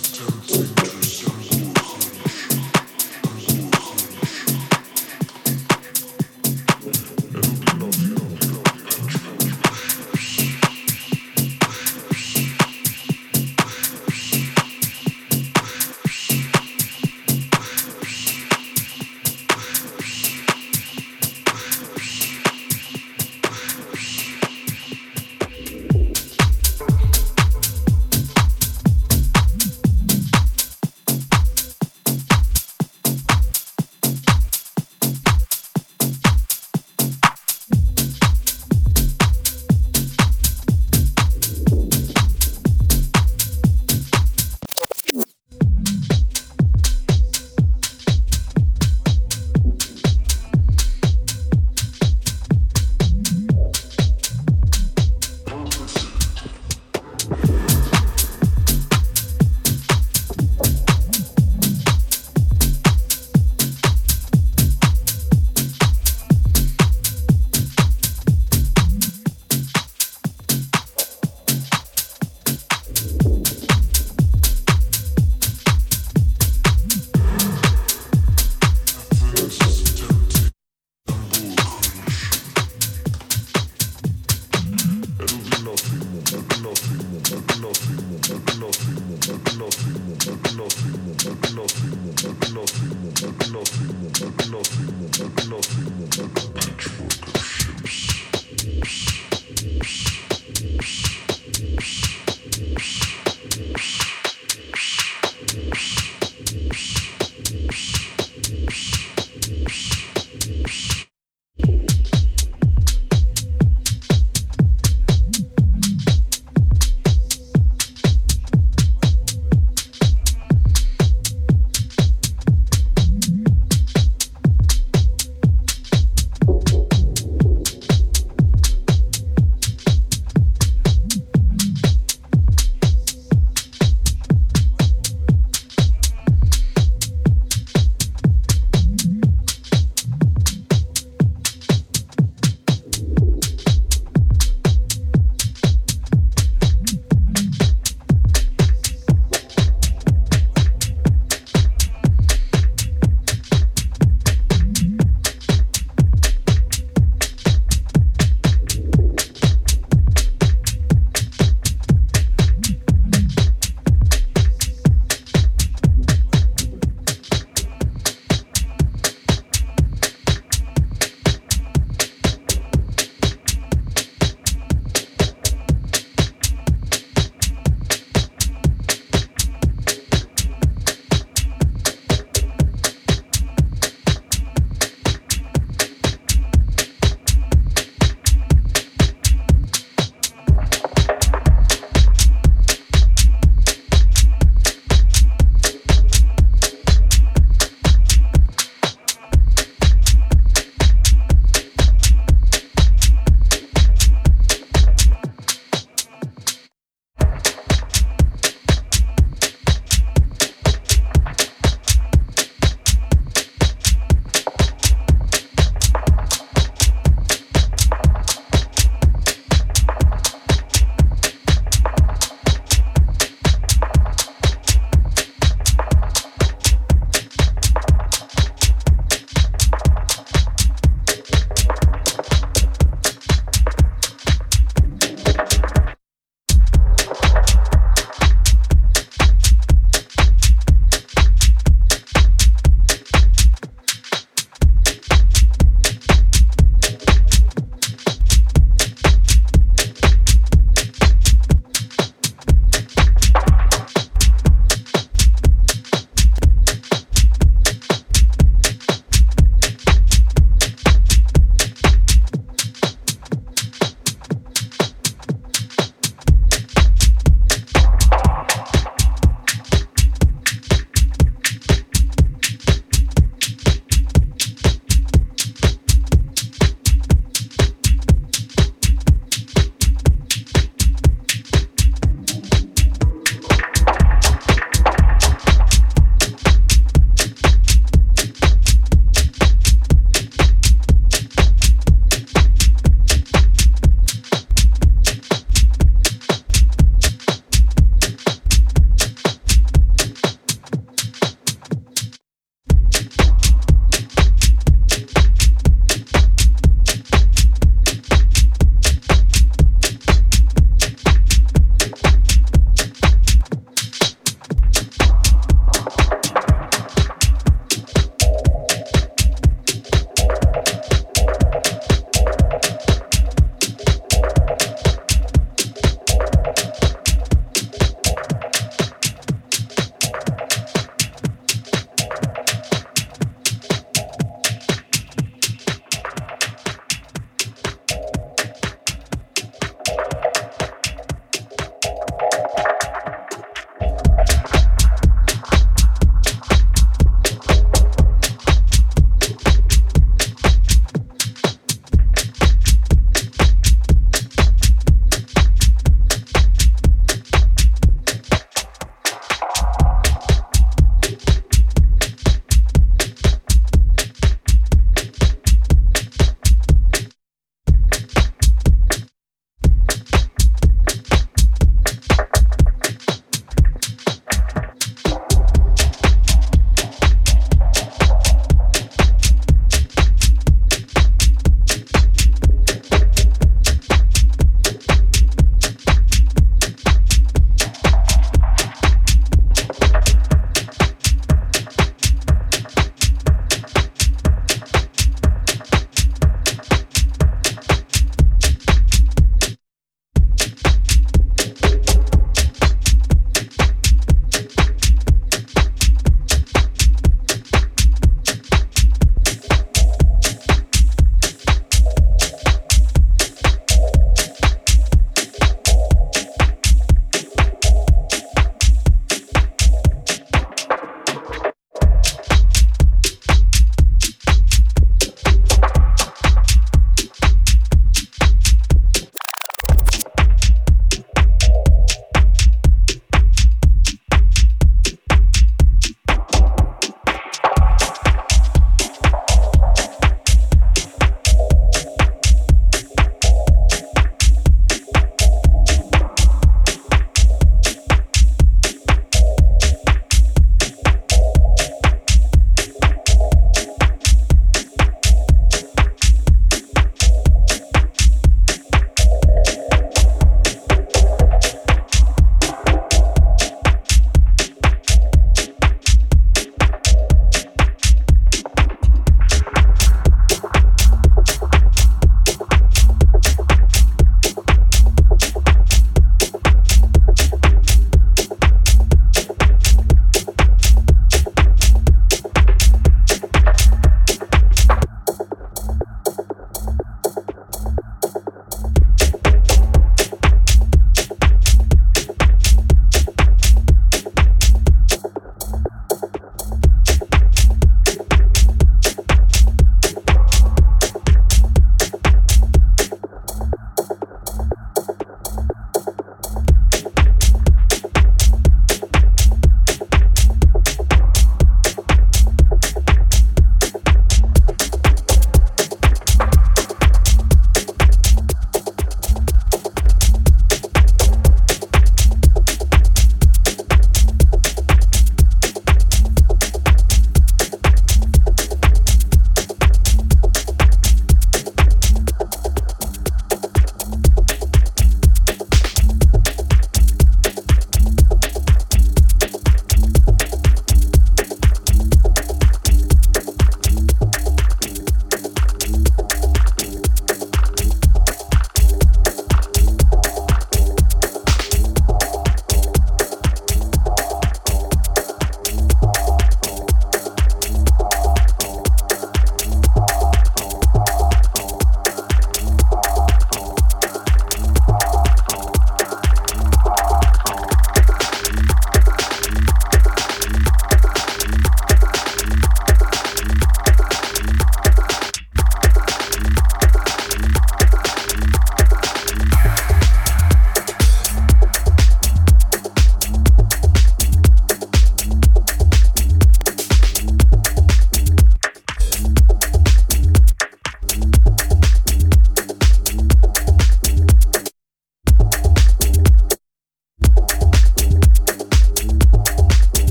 It's true.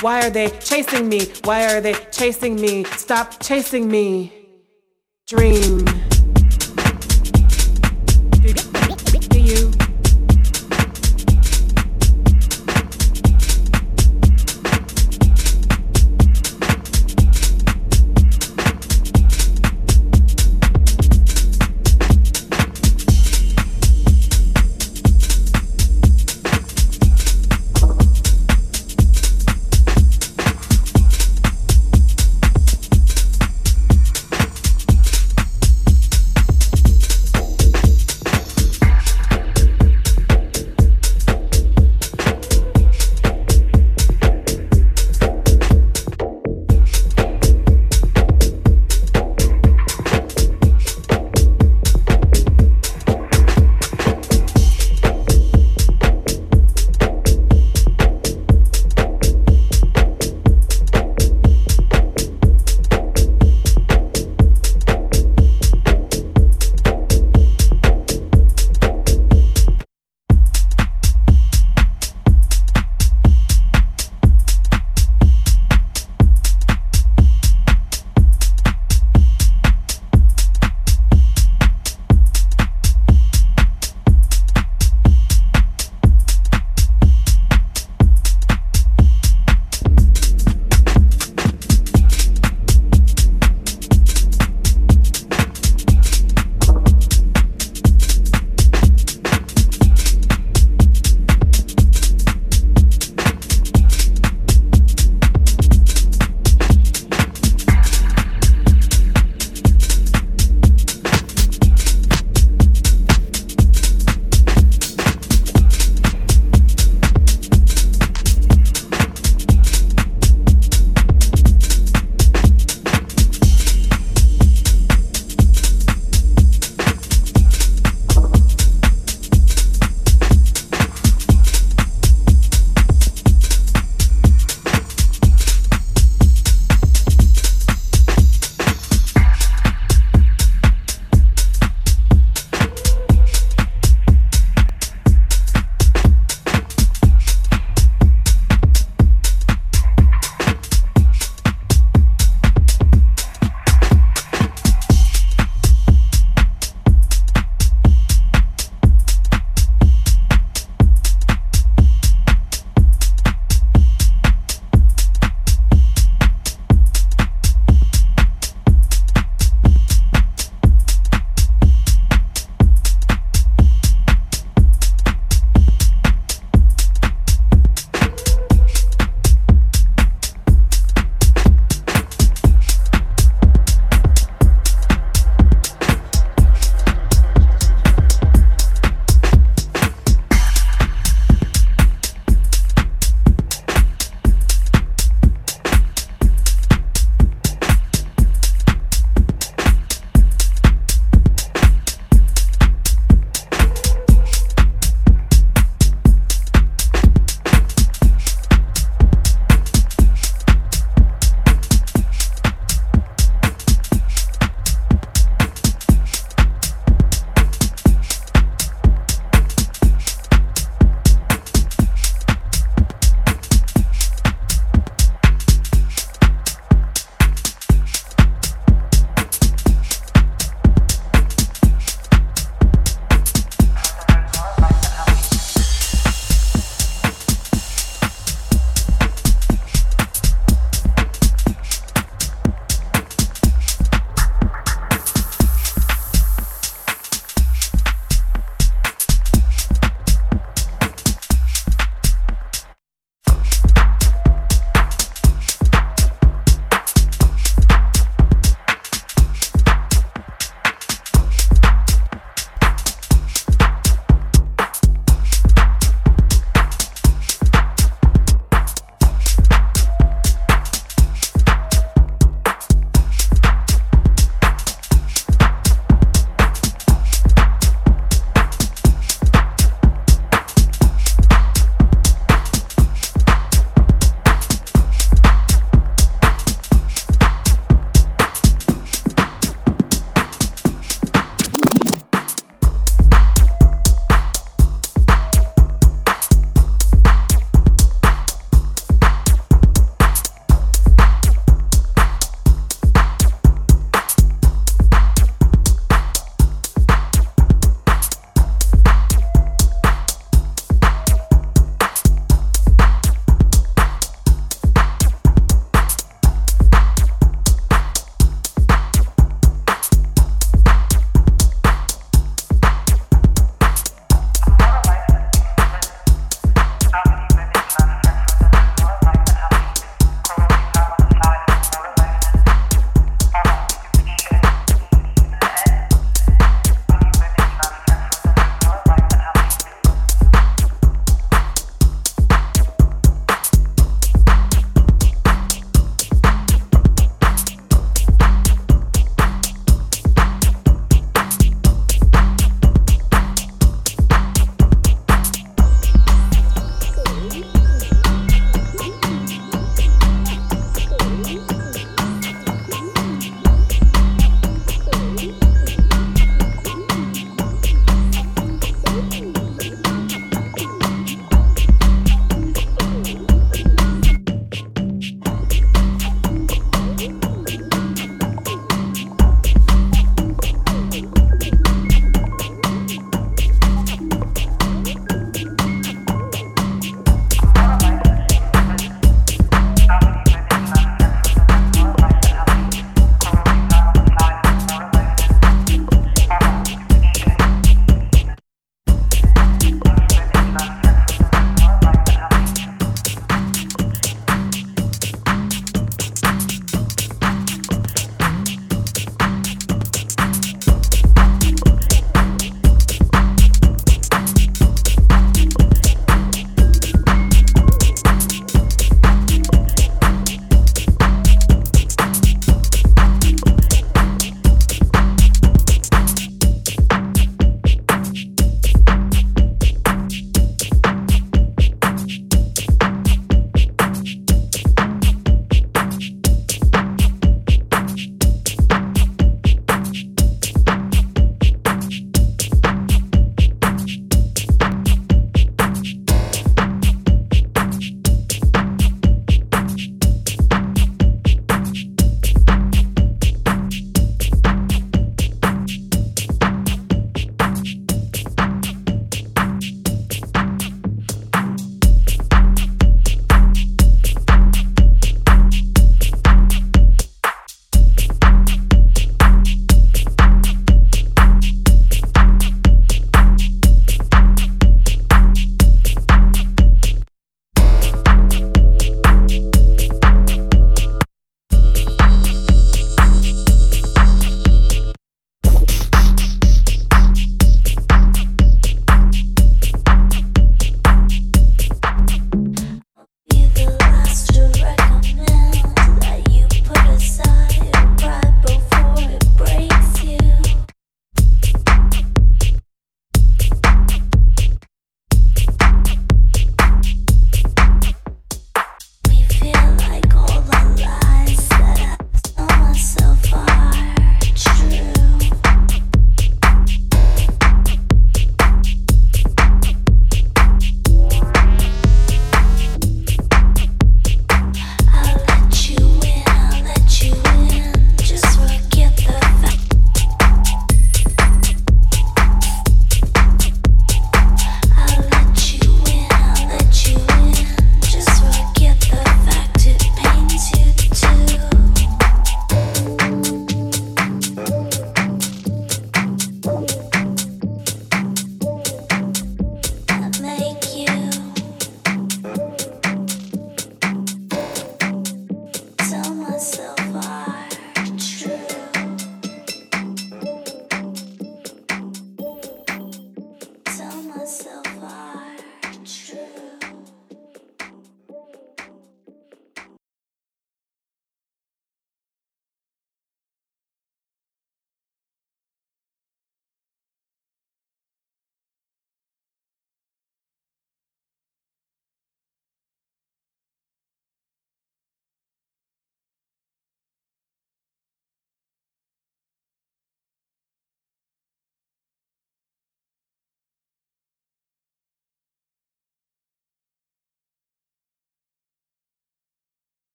Why are they chasing me? Why are they chasing me? Stop chasing me. Dream.